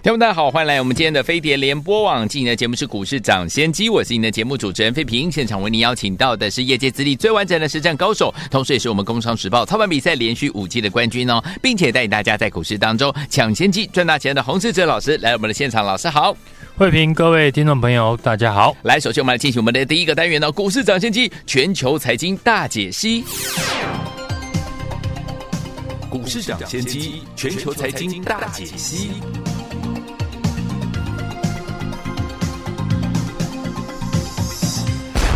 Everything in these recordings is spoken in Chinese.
听众大家好，欢迎来我们今天的飞碟联播网今天的节目是股市涨先机，我是您的节目主持人费平。现场为您邀请到的是业界资历最完整的实战高手，同时也是我们工商时报操盘比赛连续五季的冠军哦，并且带领大家在股市当中抢先机赚大钱的洪世哲老师来我们的现场，老师好，费平，各位听众朋友大家好。来，首先我们来进行我们的第一个单元呢，股市涨先机全球财经大解析。股市涨先机全球财经大解析。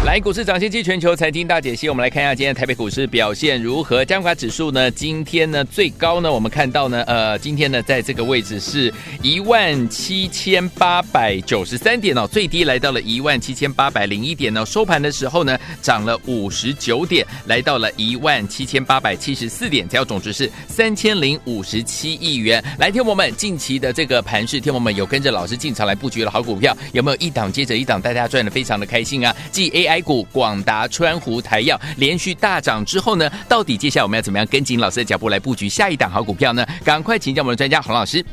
来，股市涨先机全球财经大解析，我们来看一下今天台北股市表现如何。加权指数呢，今天呢最高呢，我们看到呢，呃，今天呢在这个位置是一万七千八百九十三点哦，最低来到了一万七千八百零一点哦，收盘的时候呢涨了五十九点，来到了一万七千八百七十四点，只要总值是三千零五十七亿元。来，天我们近期的这个盘势，听我们有跟着老师进场来布局的好股票，有没有一档接着一档，大家赚的非常的开心啊？继 AI。A 股广达、川湖、台药连续大涨之后呢，到底接下来我们要怎么样跟紧老师的脚步来布局下一档好股票呢？赶快请教我们的专家洪老师。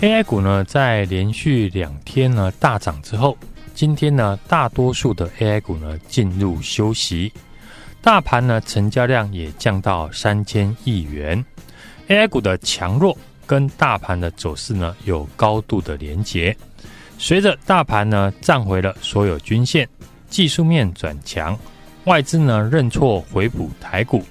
A 股呢，在连续两天呢大涨之后，今天呢大多数的 A 股呢进入休息，大盘呢成交量也降到三千亿元。A 股的强弱跟大盘的走势呢有高度的连结，随着大盘呢站回了所有均线。技术面转强，外资呢认错回补台股，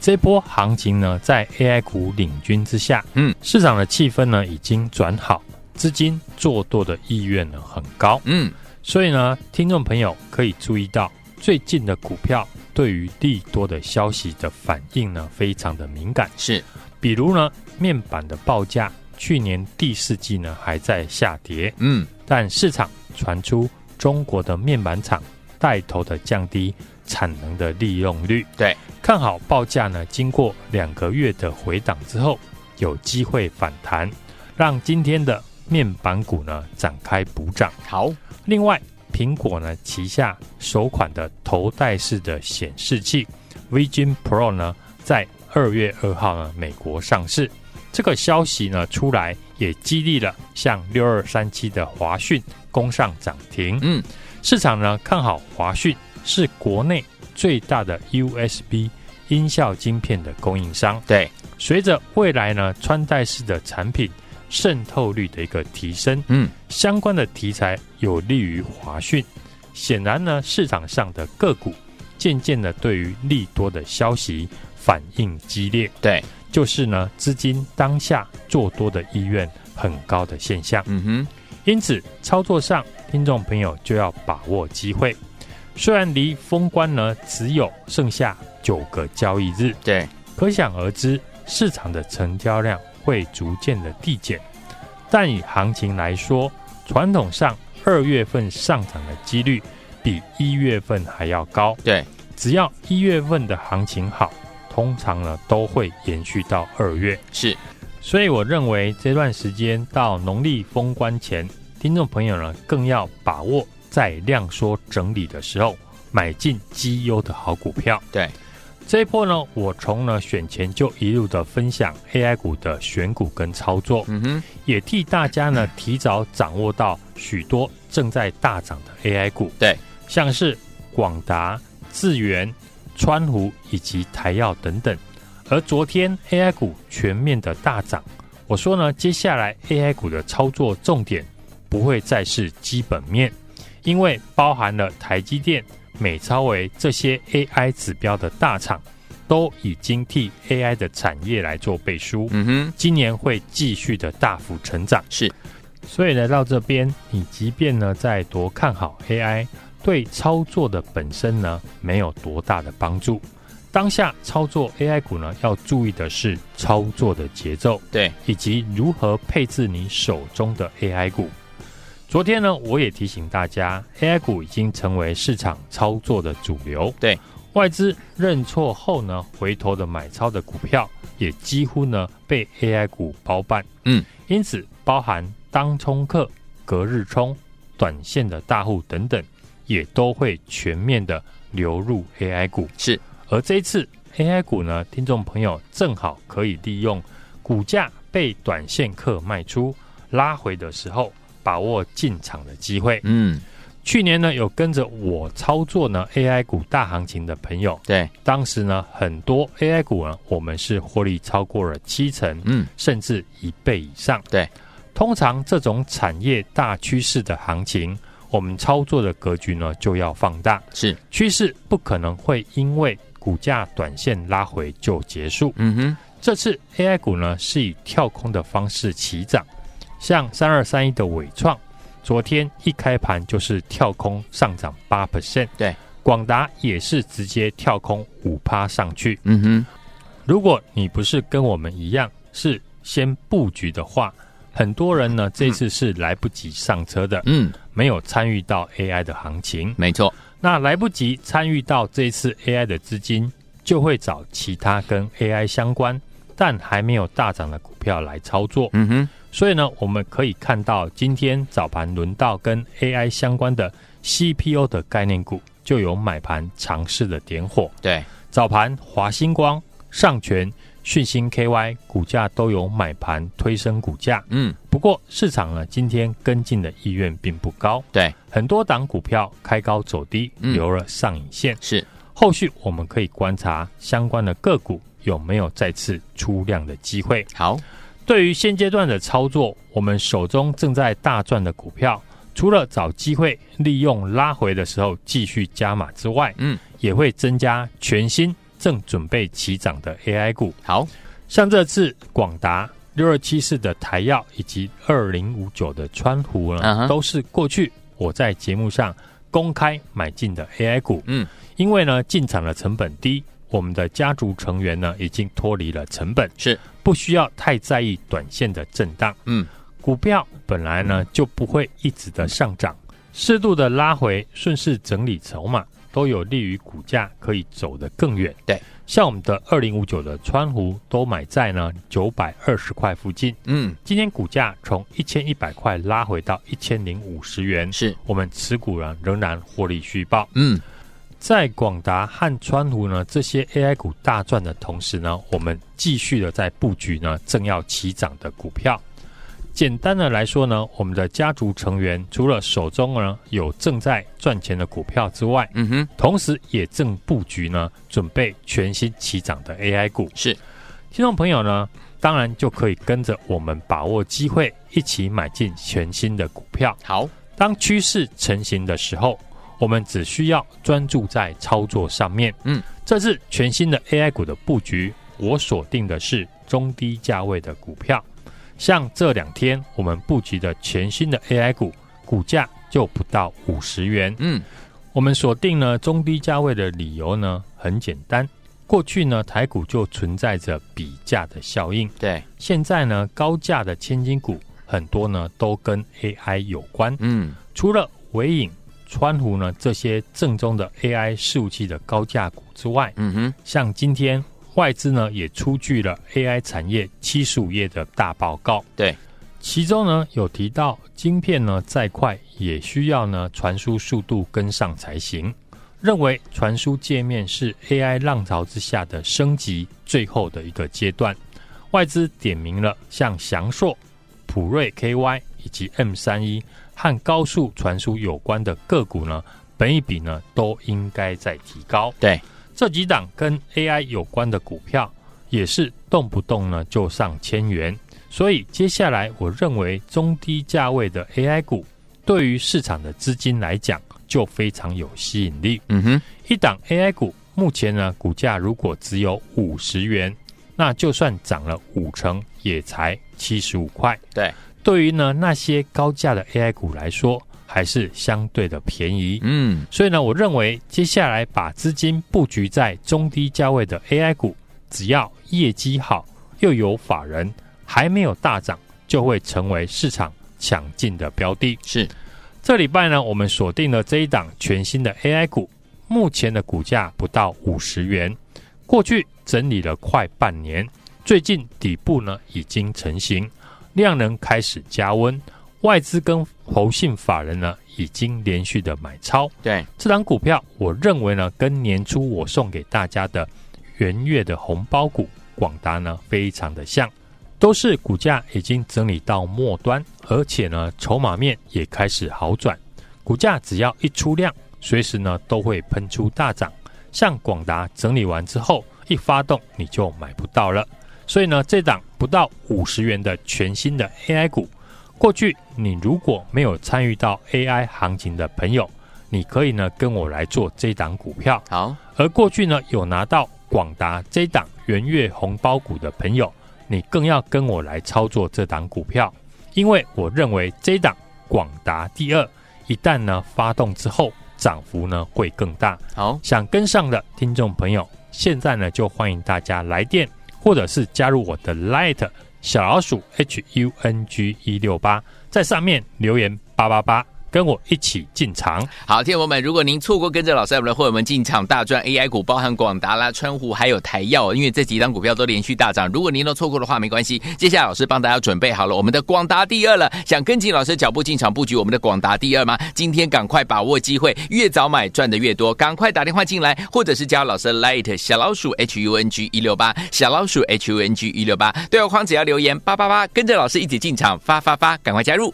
这波行情呢在 AI 股领军之下，嗯，市场的气氛呢已经转好，资金做多的意愿呢很高，嗯，所以呢，听众朋友可以注意到最近的股票对于利多的消息的反应呢非常的敏感，是，比如呢面板的报价去年第四季呢还在下跌，嗯，但市场传出中国的面板厂。带头的降低产能的利用率，对，看好报价呢，经过两个月的回档之后，有机会反弹，让今天的面板股呢展开补涨。好，另外，苹果呢旗下首款的头戴式的显示器 Vision Pro 呢，在二月二号呢美国上市，这个消息呢出来，也激励了像六二三七的华讯攻上涨停。嗯。市场呢看好华讯是国内最大的 USB 音效晶片的供应商。对，随着未来呢穿戴式的产品渗透率的一个提升，嗯，相关的题材有利于华讯。显然呢，市场上的个股渐渐的对于利多的消息反应激烈。对，就是呢资金当下做多的意愿很高的现象。嗯哼，因此操作上。听众朋友就要把握机会，虽然离封关呢只有剩下九个交易日，对，可想而知市场的成交量会逐渐的递减。但以行情来说，传统上二月份上涨的几率比一月份还要高。对，只要一月份的行情好，通常呢都会延续到二月。是，所以我认为这段时间到农历封关前。听众朋友呢，更要把握在量缩整理的时候买进绩优的好股票。对，这一波呢，我从呢选前就一路的分享 AI 股的选股跟操作，嗯哼，也替大家呢提早掌握到许多正在大涨的 AI 股。对，像是广达、智源、川湖以及台药等等。而昨天 AI 股全面的大涨，我说呢，接下来 AI 股的操作重点。不会再是基本面，因为包含了台积电、美超微这些 AI 指标的大厂，都已经替 AI 的产业来做背书。嗯哼，今年会继续的大幅成长。是，所以来到这边，你即便呢再多看好 AI，对操作的本身呢没有多大的帮助。当下操作 AI 股呢，要注意的是操作的节奏，对，以及如何配置你手中的 AI 股。昨天呢，我也提醒大家，AI 股已经成为市场操作的主流。对，外资认错后呢，回头的买超的股票也几乎呢被 AI 股包办。嗯，因此包含当冲客、隔日冲、短线的大户等等，也都会全面的流入 AI 股。是。而这一次 AI 股呢，听众朋友正好可以利用股价被短线客卖出拉回的时候，把握进场的机会。嗯，去年呢有跟着我操作呢 AI 股大行情的朋友，对，当时呢很多 AI 股呢，我们是获利超过了七成，嗯，甚至一倍以上。对，通常这种产业大趋势的行情，我们操作的格局呢就要放大，是。趋势不可能会因为股价短线拉回就结束。嗯哼，这次 AI 股呢是以跳空的方式起涨，像三二三一的伟创，昨天一开盘就是跳空上涨八 percent。对，广达也是直接跳空五趴上去。嗯哼，如果你不是跟我们一样是先布局的话，很多人呢这次是来不及上车的。嗯，没有参与到 AI 的行情。没错。那来不及参与到这次 AI 的资金，就会找其他跟 AI 相关但还没有大涨的股票来操作。嗯哼，所以呢，我们可以看到今天早盘轮到跟 AI 相关的 CPU 的概念股，就有买盘尝试的点火。对，早盘华星光、上全。讯星 KY 股价都有买盘推升股价，嗯，不过市场呢今天跟进的意愿并不高，对，很多档股票开高走低，留了上影线，是。后续我们可以观察相关的个股有没有再次出量的机会。好，对于现阶段的操作，我们手中正在大赚的股票，除了找机会利用拉回的时候继续加码之外，嗯，也会增加全新。正准备起涨的 AI 股，好像这次广达六二七四的台药以及二零五九的川湖呢，uh -huh. 都是过去我在节目上公开买进的 AI 股。嗯，因为呢进场的成本低，我们的家族成员呢已经脱离了成本，是不需要太在意短线的震荡。嗯，股票本来呢就不会一直的上涨，适度的拉回，顺势整理筹码。都有利于股价可以走得更远。对，像我们的二零五九的川湖都买在呢九百二十块附近。嗯，今天股价从一千一百块拉回到一千零五十元，是我们持股人仍然获利续报。嗯，在广达和川湖呢这些 AI 股大赚的同时呢，我们继续的在布局呢正要起涨的股票。简单的来说呢，我们的家族成员除了手中呢有正在赚钱的股票之外，嗯哼，同时也正布局呢准备全新起涨的 AI 股。是，听众朋友呢，当然就可以跟着我们把握机会，一起买进全新的股票。好，当趋势成型的时候，我们只需要专注在操作上面。嗯，这次全新的 AI 股的布局，我锁定的是中低价位的股票。像这两天我们布局的全新的 AI 股，股价就不到五十元。嗯，我们锁定呢中低价位的理由呢很简单，过去呢台股就存在着比价的效应。对，现在呢高价的千金股很多呢都跟 AI 有关。嗯，除了纬颖、川湖呢这些正宗的 AI 伺服器的高价股之外，嗯哼，像今天。外资呢也出具了 AI 产业七十五页的大报告，对，其中呢有提到晶片呢再快也需要呢传输速度跟上才行，认为传输界面是 AI 浪潮之下的升级最后的一个阶段。外资点名了像翔硕、普瑞 KY 以及 M 三一和高速传输有关的个股呢，本一比呢都应该在提高。对。这几档跟 AI 有关的股票，也是动不动呢就上千元，所以接下来我认为中低价位的 AI 股，对于市场的资金来讲就非常有吸引力。嗯哼，一档 AI 股目前呢股价如果只有五十元，那就算涨了五成也才七十五块。对，对于呢那些高价的 AI 股来说，还是相对的便宜。嗯，所以呢，我认为接下来把资金布局在中低价位的 AI 股，只要业绩好又有法人，还没有大涨，就会成为市场抢进的标的。是，这礼拜呢，我们锁定了这一档全新的 AI 股，目前的股价不到五十元，过去整理了快半年，最近底部呢已经成型，量能开始加温，外资跟投信法人呢已经连续的买超。对，这档股票，我认为呢，跟年初我送给大家的元月的红包股广达呢非常的像，都是股价已经整理到末端，而且呢筹码面也开始好转，股价只要一出量，随时呢都会喷出大涨。像广达整理完之后一发动，你就买不到了。所以呢，这档不到五十元的全新的 AI 股，过去你如果没有参与到 AI 行情的朋友，你可以呢跟我来做这档股票。好，而过去呢有拿到广达这档元月红包股的朋友，你更要跟我来操作这档股票，因为我认为这档广达第二一旦呢发动之后，涨幅呢会更大。好，想跟上的听众朋友，现在呢就欢迎大家来电。或者是加入我的 Light 小老鼠 H U N G 一六八，在上面留言八八八。跟我一起进场。好，听众们，如果您错过跟着老师的会员们进场大赚 AI 股，包含广达啦、川湖还有台药，因为这几档股票都连续大涨。如果您都错过的话，没关系，接下来老师帮大家准备好了我们的广达第二了。想跟紧老师脚步进场布局我们的广达第二吗？今天赶快把握机会，越早买赚的越多，赶快打电话进来，或者是加老师的 Light 小老鼠 H U N G 一六八小老鼠 H U N G 一六八，对话框只要留言八八八，跟着老师一起进场发发发，赶快加入。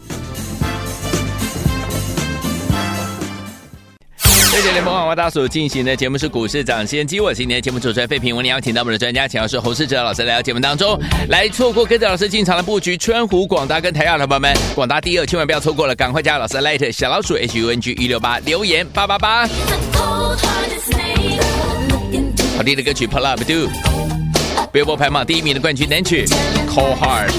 谢谢联盟广播大所进行的节目是股市涨先机，我是今天的节目主持人费平，我们邀请到我们的专家，请到是侯世哲老师来到节目当中，来错过跟着老师进场的布局，川湖广大跟台燿的朋友们，广大第二千万不要错过了，赶快加老师 Light 小老鼠 H U N G 一六八留言八八八。好听的歌曲 Pull Up do view 排行榜第一名的冠军单曲 Cold Heart。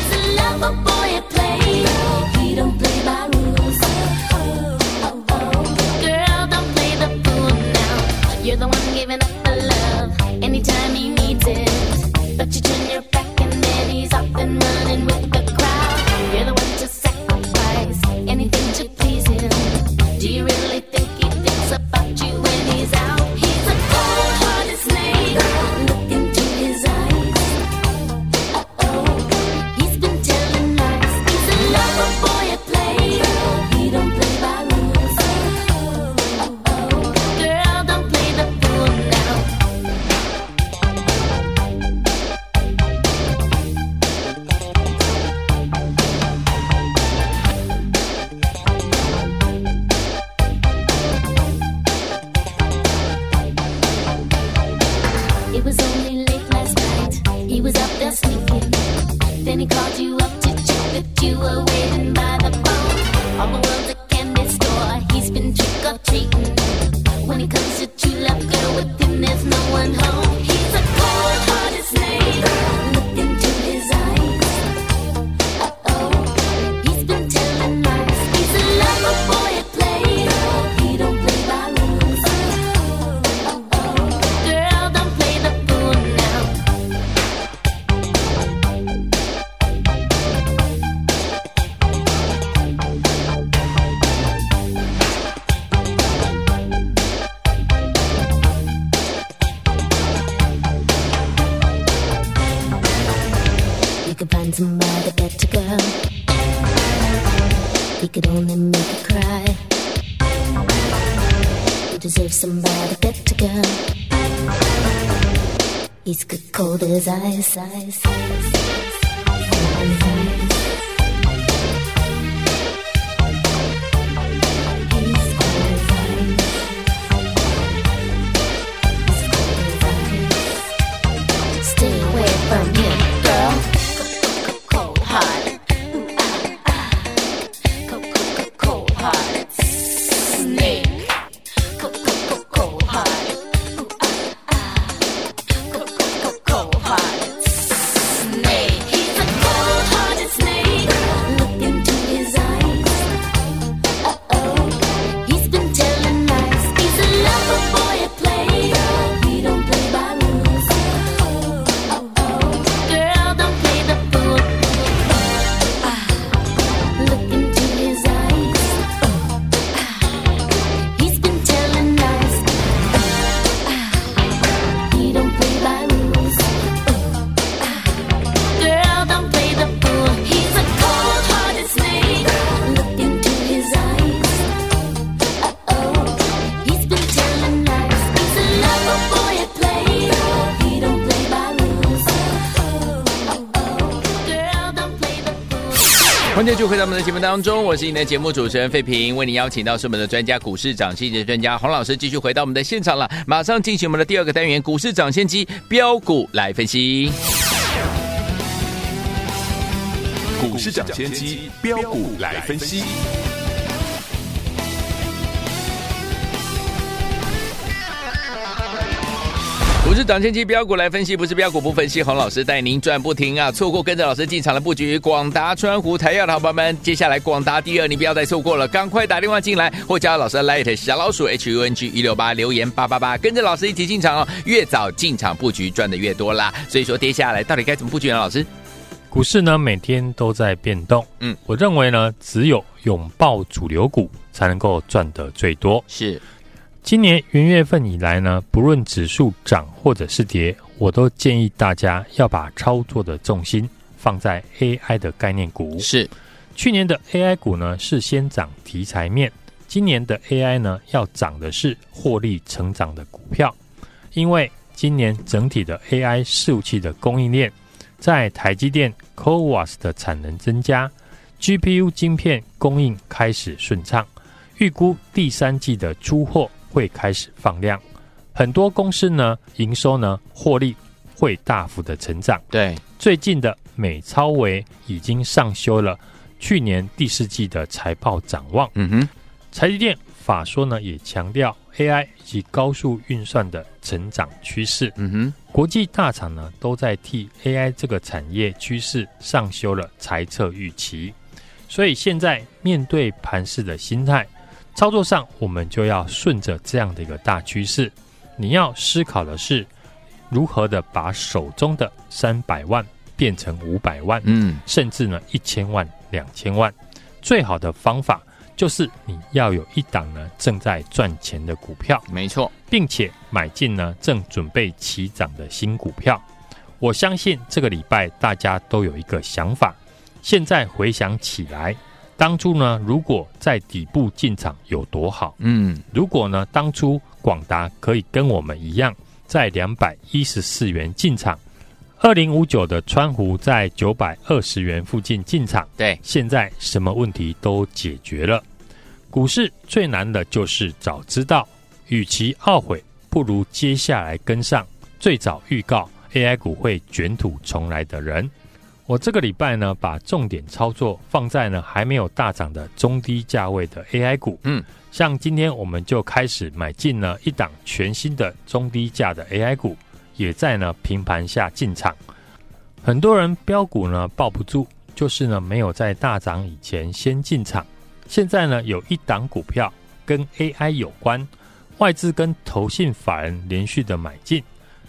his eyes. eyes. 就回到我们的节目当中，我是你的节目主持人费平，为您邀请到是我们的专家股市涨先机的专家洪老师，继续回到我们的现场了，马上进行我们的第二个单元股市涨先机标股来分析。股市涨先机标股来分析。股市涨先期标股来分析，不是标股不分析。洪老师带您赚不停啊！错过跟着老师进场的布局，广达、川湖、台药的好朋友们，接下来广达第二，你不要再错过了，赶快打电话进来，或加老师的 Light 小老鼠 H U N G 一六八留言八八八，跟着老师一起进场哦！越早进场布局，赚的越多啦。所以说，接下来到底该怎么布局呢？老师，股市呢每天都在变动，嗯，我认为呢，只有拥抱主流股，才能够赚得最多。是。今年元月份以来呢，不论指数涨或者是跌，我都建议大家要把操作的重心放在 AI 的概念股。是，去年的 AI 股呢是先涨题材面，今年的 AI 呢要涨的是获利成长的股票，因为今年整体的 AI 伺服器的供应链，在台积电 CoWAS 的产能增加，GPU 晶片供应开始顺畅，预估第三季的出货。会开始放量，很多公司呢营收呢获利会大幅的成长。对，最近的美超维已经上修了去年第四季的财报展望。嗯哼，台积电法说呢也强调 AI 及高速运算的成长趋势。嗯哼，国际大厂呢都在替 AI 这个产业趋势上修了财测预期，所以现在面对盘势的心态。操作上，我们就要顺着这样的一个大趋势。你要思考的是，如何的把手中的三百万变成五百万，嗯，甚至呢一千万、两千万。最好的方法就是你要有一档呢正在赚钱的股票，没错，并且买进呢正准备起涨的新股票。我相信这个礼拜大家都有一个想法。现在回想起来。当初呢，如果在底部进场有多好？嗯，如果呢，当初广达可以跟我们一样，在两百一十四元进场，二零五九的川湖在九百二十元附近进场，对，现在什么问题都解决了。股市最难的就是早知道，与其懊悔，不如接下来跟上最早预告 AI 股会卷土重来的人。我这个礼拜呢，把重点操作放在呢还没有大涨的中低价位的 AI 股。嗯，像今天我们就开始买进了一档全新的中低价的 AI 股，也在呢平盘下进场。很多人标股呢抱不住，就是呢没有在大涨以前先进场。现在呢有一档股票跟 AI 有关，外资跟投信法人连续的买进，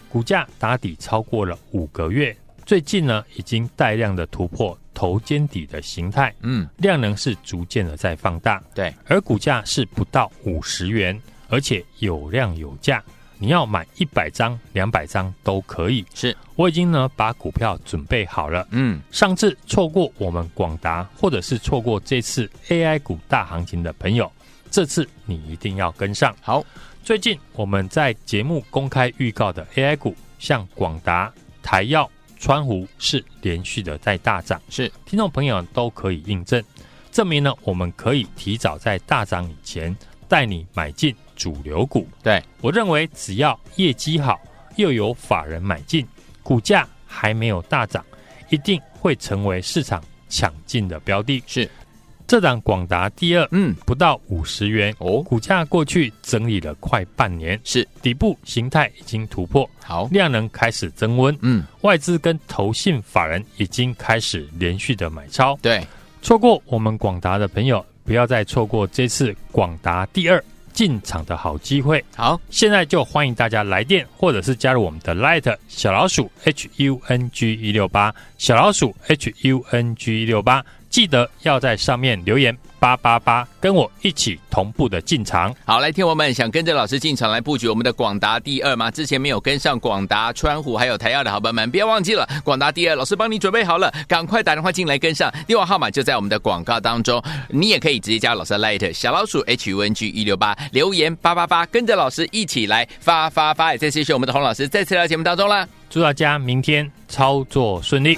股价打底超过了五个月。最近呢，已经带量的突破头肩底的形态，嗯，量能是逐渐的在放大，对，而股价是不到五十元，而且有量有价，你要买一百张、两百张都可以。是，我已经呢把股票准备好了，嗯，上次错过我们广达，或者是错过这次 AI 股大行情的朋友，这次你一定要跟上。好，最近我们在节目公开预告的 AI 股，像广达、台燿。川湖是连续的在大涨，是听众朋友都可以印证，证明呢，我们可以提早在大涨以前带你买进主流股。对，我认为，只要业绩好，又有法人买进，股价还没有大涨，一定会成为市场抢进的标的。是。这档广达第二，嗯，不到五十元哦，股价过去整理了快半年，是。底部形态已经突破，好，量能开始增温，嗯，外资跟投信法人已经开始连续的买超，对，错过我们广达的朋友，不要再错过这次广达第二进场的好机会，好，现在就欢迎大家来电或者是加入我们的 Light 小老鼠 H U N G 一六八小老鼠 H U N G 一六八。记得要在上面留言八八八，跟我一起同步的进场。好，来，听我们想跟着老师进场来布局我们的广达第二吗？之前没有跟上广达、川湖还有台药的好朋友们，不要忘记了广达第二，老师帮你准备好了，赶快打电话进来跟上。电话号码就在我们的广告当中，你也可以直接加老师 Light 小老鼠 H U N G 一六八，留言八八八，跟着老师一起来发发发。也再谢谢我们的洪老师再次来节目当中啦，祝大家明天操作顺利。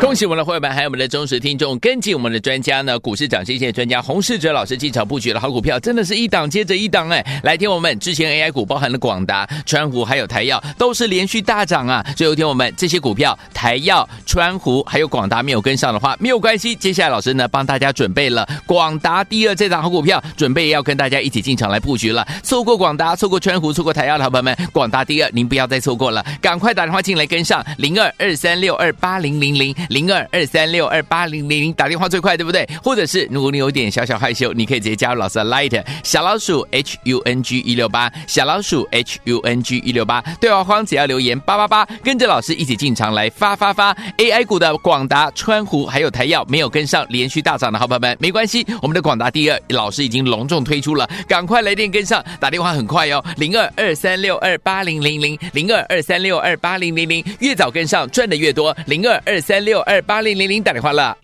恭喜我们的会员，还有我们的忠实听众，跟进我们的专家呢，股市涨这些专家洪世哲老师进场布局的好股票，真的是一档接着一档哎！来听我们之前 AI 股，包含了广达、川湖还有台燿，都是连续大涨啊！最后听我们这些股票，台燿、川湖还有广达没有跟上的话，没有关系，接下来老师呢帮大家准备了广达第二这档好股票，准备要跟大家一起进场来布局了。错过广达、错过川湖、错过台燿的好朋友们，广达第二您不要再错过了，赶快打电话进来跟上零二二三六二八零零零。零二二三六二八零零零打电话最快，对不对？或者是如果你有点小小害羞，你可以直接加入老师的 Light 小老鼠 H U N G 一六八小老鼠 H U N G 一六八对话框只要留言八八八，跟着老师一起进场来发发发 AI 股的广达、川湖还有台药没有跟上连续大涨的好朋友们，没关系，我们的广达第二老师已经隆重推出了，赶快来电跟上，打电话很快哦，零二二三六二八零零零零二二三六二八零零零，越早跟上赚的越多，零二二三六二八零零零打电话了。